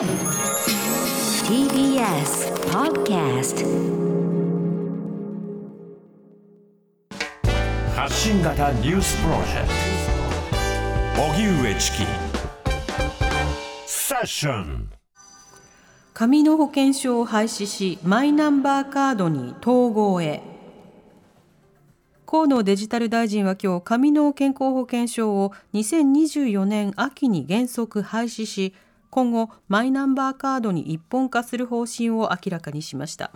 TBS Podcast 発信型ニュースプロジェクト。荻上チキ。セッション。紙の保険証を廃止しマイナンバーカードに統合へ。河野デジタル大臣は今日紙の健康保険証を2024年秋に原則廃止し今後マイナンバーカードに一本化する方針を明らかにしました。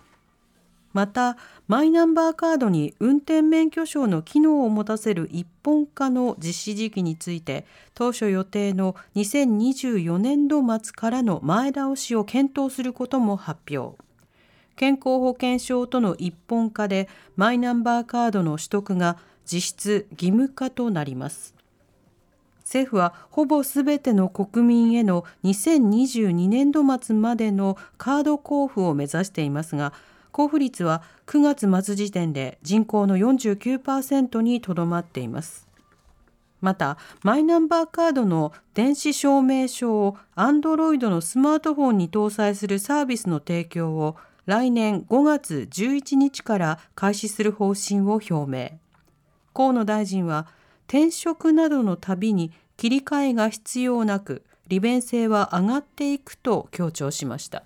またマイナンバーカードに運転免許証の機能を持たせる一本化の実施時期について当初予定の2024年度末からの前倒しを検討することも発表。健康保険証との一本化でマイナンバーカードの取得が実質義務化となります。政府はほぼすべての国民への2022年度末までのカード交付を目指していますが交付率は9月末時点で人口の49%にとどまっています。またマイナンバーカードの電子証明書を Android のスマートフォンに搭載するサービスの提供を来年5月11日から開始する方針を表明。河野大臣は転職などのたびに切り替えが必要なく利便性は上がっていくと強調しました。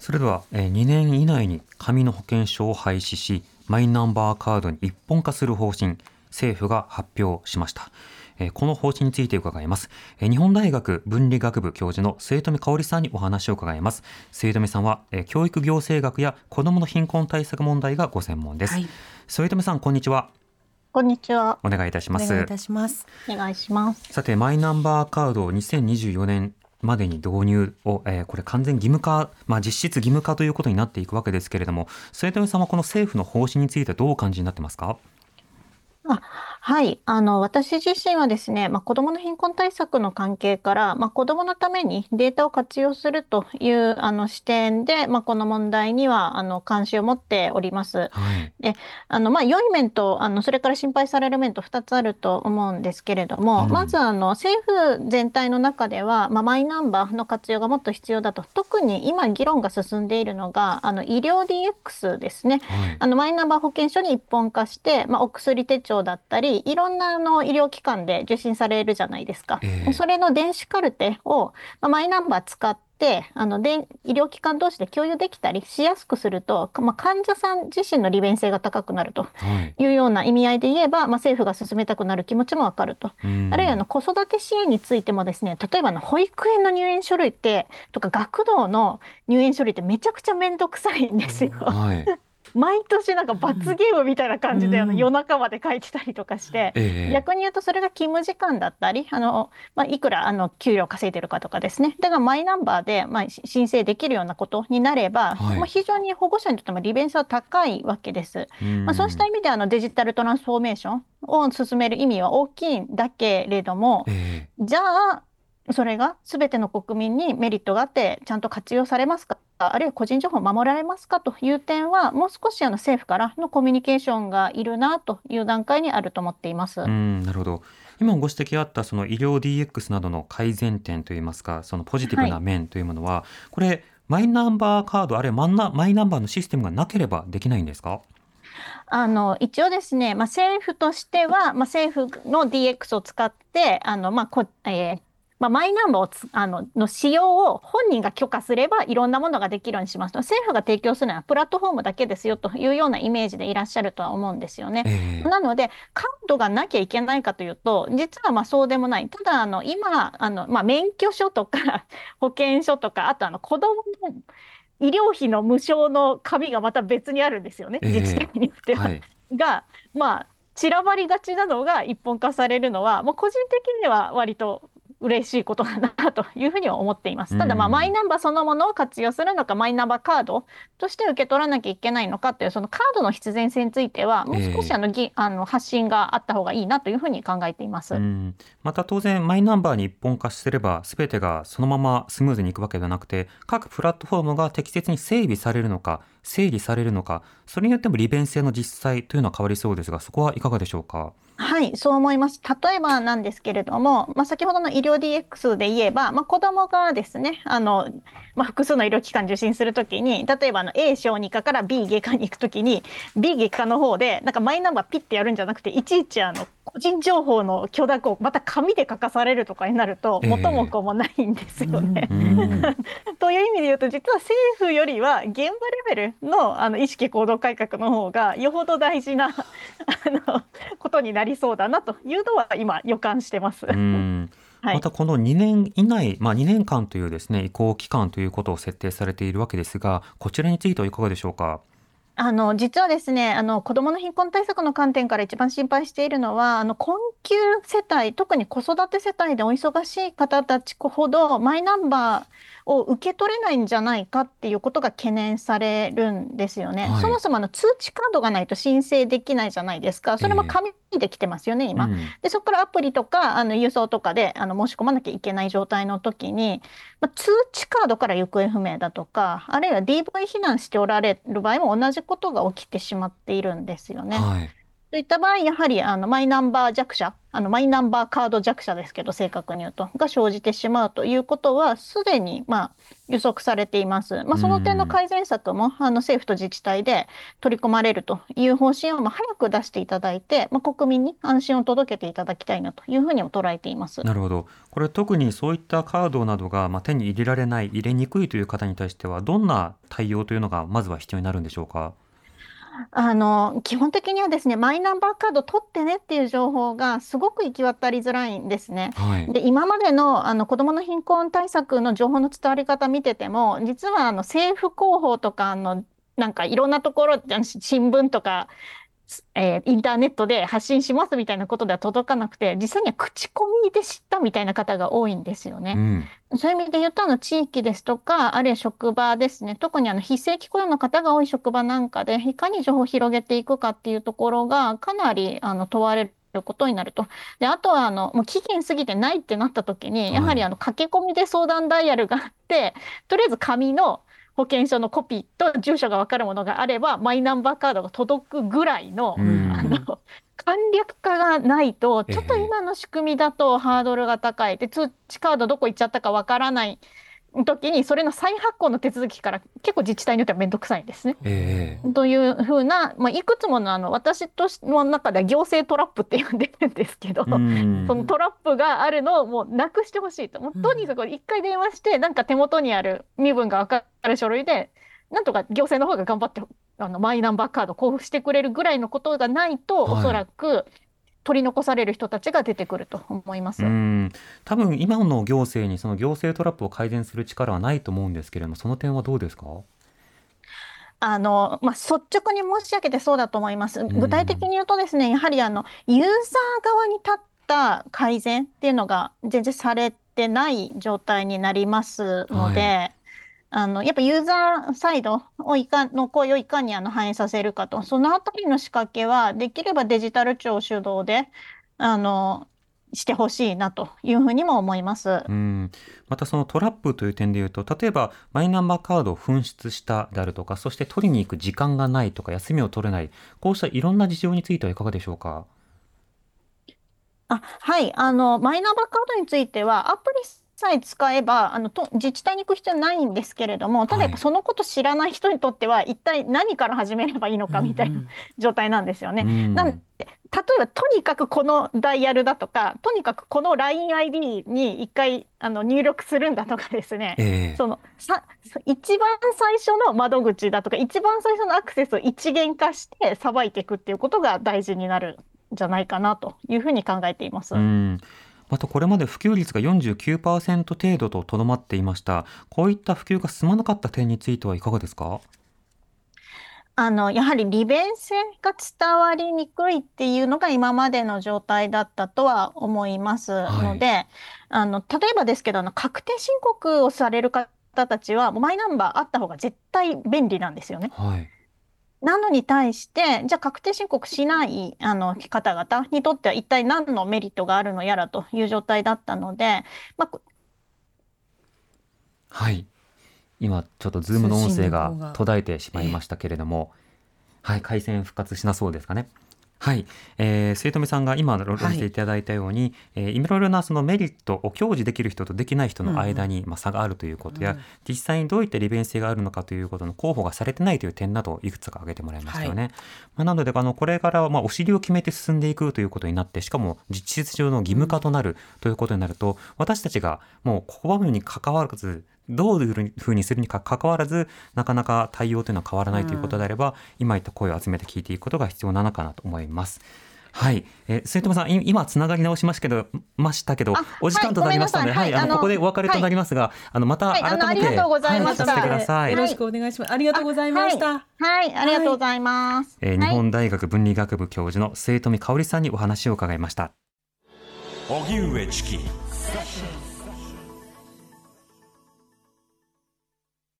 それでは2年以内に紙の保険証を廃止しマイナンバーカードに一本化する方針政府が発表しました。この方針について伺います。日本大学文理学部教授の末富香織さんにお話を伺います。末富さんは教育行政学や子どもの貧困対策問題がご専門です、はい、末富さんこんにちはこんにちは。お願いいたします。お願いいたします。お願いします。さて、マイナンバーカードを2024年までに導入を、えー、これ完全義務化、まあ、実質義務化ということになっていくわけですけれども、末富さんはこの政府の方針についてどうお感じになってますか？あはい。あの、私自身はですね、まあ、子供の貧困対策の関係から、まあ、子供のためにデータを活用するという、あの、視点で、まあ、この問題には、あの、関心を持っております。はい。で、あの、まあ、良い面と、あの、それから心配される面と2つあると思うんですけれども、うん、まず、あの、政府全体の中では、まあ、マイナンバーの活用がもっと必要だと。特に今、議論が進んでいるのが、あの、医療 DX ですね。はい、あの、マイナンバー保険証に一本化して、まあ、お薬手帳だったり、いろんなあの医療機関で受診されるじゃないですか。えー、それの電子カルテを、まあ、マイナンバー使って、あので医療機関同士で共有できたりしやすくすると、まあ、患者さん自身の利便性が高くなるというような意味合いで言えば、はい、まあ、政府が進めたくなる気持ちもわかると。あるいはの子育て支援についてもですね、例えばの保育園の入園書類ってとか学童の入園書類ってめちゃくちゃめんどくさいんですよ。はい毎年なんか罰ゲームみたいな感じで、あの夜中まで書いてたりとかして、え逆に言うとそれが勤務時間だったり、あの、まあ、いくらあの給料稼いでるかとかですね。だからマイナンバーで、まあ、申請できるようなことになれば、はい、まあ、非常に保護者にとっても利便性は高いわけです。まあ、そうした意味であのデジタルトランスフォーメーションを進める意味は大きいんだけれども、え。じゃあ、それが全ての国民にメリットがあってちゃんと活用されますか？あるいは個人情報を守られますか？という点はもう少しあの政府からのコミュニケーションがいるなという段階にあると思っています。うんなるほど。今ご指摘あったその医療 DX などの改善点といいますかそのポジティブな面というものは、はい、これマイナンバーカードあるいはマイナンバーのシステムがなければできないんですか？あの一応ですね、まあ、政府としては、まあ、政府の DX を使ってあの、まあこえー、まあ、マイナンバーをつあのの使用を本人が許可すればいろんなものができるようにします。と政府が提供するのはプラットフォームだけですよというようなイメージでいらっしゃるとは思うんですよね。えー、なのでカードがなきゃいけないかというと実はまあそうでもない。ただあの今あの、まあ、免許証とか 保険証とかあとあの子どもの医療費の無償の紙がまた別にあるんですよね、自治体によっては。はい、がまあ散らばりがちなのが一本化されるのは、もう個人的には割と嬉しいことだなというふうには思っています。ただ、まあ、マイナンバーそのものを活用するのか、マイナンバーカードとして受け取らなきゃいけないのかという、そのカードの必然性については、もう少しあの、えー、あの発信があった方がいいなというふうに考えています。また当然、マイナンバーに一本化すれば、すべてがそのままスムーズにいくわけではなくて、各プラットフォームが適切に整備されるのか、整理されるのかそれによっても利便性の実際というのは変わりそうですがそこはいかがでしょうか？はい、そう思います。例えばなんですけれども、まあ、先ほどの医療 DX で言えば、まあ、子どもがですね、あの、まあ、複数の医療機関受診するときに、例えばあの A 小児科から B 外科に行くときに、B 外科の方で、なんかマイナンバーピッてやるんじゃなくて、いちいちあの、人情報の許諾をまた紙で書かされるとかになると、ええ元も子もないんですよね。うん という意味で言うと実は政府よりは現場レベルのあの意識行動改革の方がよほど大事な あのことになりそうだなというのは今予感してます。またこの2年以内、まあ、2年間というですね移行期間ということを設定されているわけですがこちらについてはいかがでしょうか？あの実はですねあの子どもの貧困対策の観点から一番心配しているのはあの困窮世帯特に子育て世帯でお忙しい方たちほどマイナンバーを受け取れないんじゃないかっていうことが懸念されるんですよね。はいそもそもあの通知カードがないと申請できないじゃないですか。それも紙で来てますよね、今。うんで、そこからアプリとか、あの、郵送とかで、あの、申し込まなきゃいけない状態の時に、まあ、通知カードから行方不明だとか、あるいは DV 避難しておられる場合も同じことが起きてしまっているんですよね。はいといった場合、やはり、あの、マイナンバー弱者、あの、マイナンバーカード弱者ですけど、正確に言うと、が生じてしまうということは、すでに、まあ、予測されています。まあ、その点の改善策も、あの、政府と自治体で取り込まれるという方針を、まあ、早く出していただいて、まあ、国民に安心を届けていただきたいなというふうにも捉えています。なるほどこれ特にそういったカードなどが、まあ、手に入れられない入れにくいという方に対してはどんな対応というのがまずは必要になるんでしょうか？あの、基本的にはですね、マイナンバーカード取ってねっていう情報がすごく行き渡りづらいんですね。はいで、今までの、あの子どもの貧困対策の情報の伝わり方見てても、実はあの政府広報とかあの、なんかいろんなところ、新聞とか、えーインターネットで発信しますみたいなことでは届かなくて、実際には口コミで知ったみたいな方が多いんですよね。うんそういう意味で言うと、あの、地域ですとか、あるいは職場ですね。特にあの、非正規雇用の方が多い職場なんかで、いかに情報を広げていくかっていうところが、かなり、あの、問われることになると。で、あとは、あの、もう期限過ぎてないってなった時に、やはり、はいあの、駆け込みで相談ダイヤルがあって、とりあえず紙の保険証のコピーと住所がわかるものがあれば、マイナンバーカードが届くぐらいの、うんあの、簡略化がないと、ちょっとええ今の仕組みだとハードルが高い。で、通知カードどこ行っちゃったかわからない時に、それの再発行の手続きから結構自治体によってはめんどくさいんですね。ええというふうな、まあ、いくつものあの、私としの中では行政トラップって呼んでるんですけど、うんそのトラップがあるのをもうなくしてほしいと。もうとにかく一回電話して、なんか手元にある身分がわかる書類で、なんとか行政の方が頑張って、あの、マイナンバーカード交付してくれるぐらいのことがないと、はいおそらく取り残される人たちが出てくると思います。うん多分今の行政にその行政トラップを改善する力はないと思うんですけれどもその点はどうですか？あの、まあ、率直に申し上げてそうだと思います。ん具体的に言うとですね、やはりあの、ユーザー側に立った改善っていうのが全然されてない状態になりますので、あの、やっぱユーザーサイドをいかの声をいかにあの反映させるかと、そのあたりの仕掛けは、できればデジタル庁主導で、あの、してほしいなというふうにも思います。うんまたそのトラップという点で言うと例えばマイナンバーカードを紛失したであるとかそして取りに行く時間がないとか休みを取れないこうしたいろんな事情についてはいかがでしょうか？あ、はい。あの、マイナンバーカードについては、アプリさえ使えば、あの、と、自治体に行く必要ないんですけれども、ただやっぱはいそのこと知らない人にとっては、一体何から始めればいいのかみたいな状態なんですよね。うんなんで、例えば、とにかくこのダイヤルだとか、とにかくこの LINEID に一回、あの、入力するんだとかですね。ええそのさ一番最初の窓口だとか一番最初のアクセスを一元化してさばいていくっていうことが大事になるんじゃないかなというふうに考えています。うんまたこれまで普及率が49%程度ととどまっていました。こういった普及が進まなかった点についてはいかがですか？あのやはり利便性が伝わりにくいっていうのが今までの状態だったとは思いますので、あの例えばですけどあの確定申告をされる方たちはもうマイナンバーあった方が絶対便利なんですよね。はいなのに対して、じゃあ確定申告しないあの方々にとっては一体何のメリットがあるのやらという状態だったので、まあ、こはい。今ちょっとズームの音声が途絶えてしまいましたけれども、はい、回線復活しなそうですかね。はい、えー、末富さんが今論していただいたように、えーいろいろなそのメリットを享受できる人とできない人の間に、まあ、差があるということや、うん。実際にどういった利便性があるのかということの候補がされてないという点などをいくつか挙げてもらいましたよね。まあ、なのであのこれからはまあお尻を決めて進んでいくということになってしかも実質上の義務化となるということになると、私たちがもう拒むに関わらずどういうふうにするにかかわらずなかなか対応というのは変わらないということであれば、今言った声を集めて聞いていくことが必要なのかなと思います。はい、えー、末友さん、い今つながり直しましたけど、ましたけどあ、お時間となりましたので、はい、あのここでお別れとなりますが、あのまたはいあの改めて、ありがとうございはい、聞かせてください。よろしくお願いします。ありがとうございました。はい、ありがとうございます。えー日はい本大学文理学部教授の末富香織さんにお話を伺いました。荻上チキ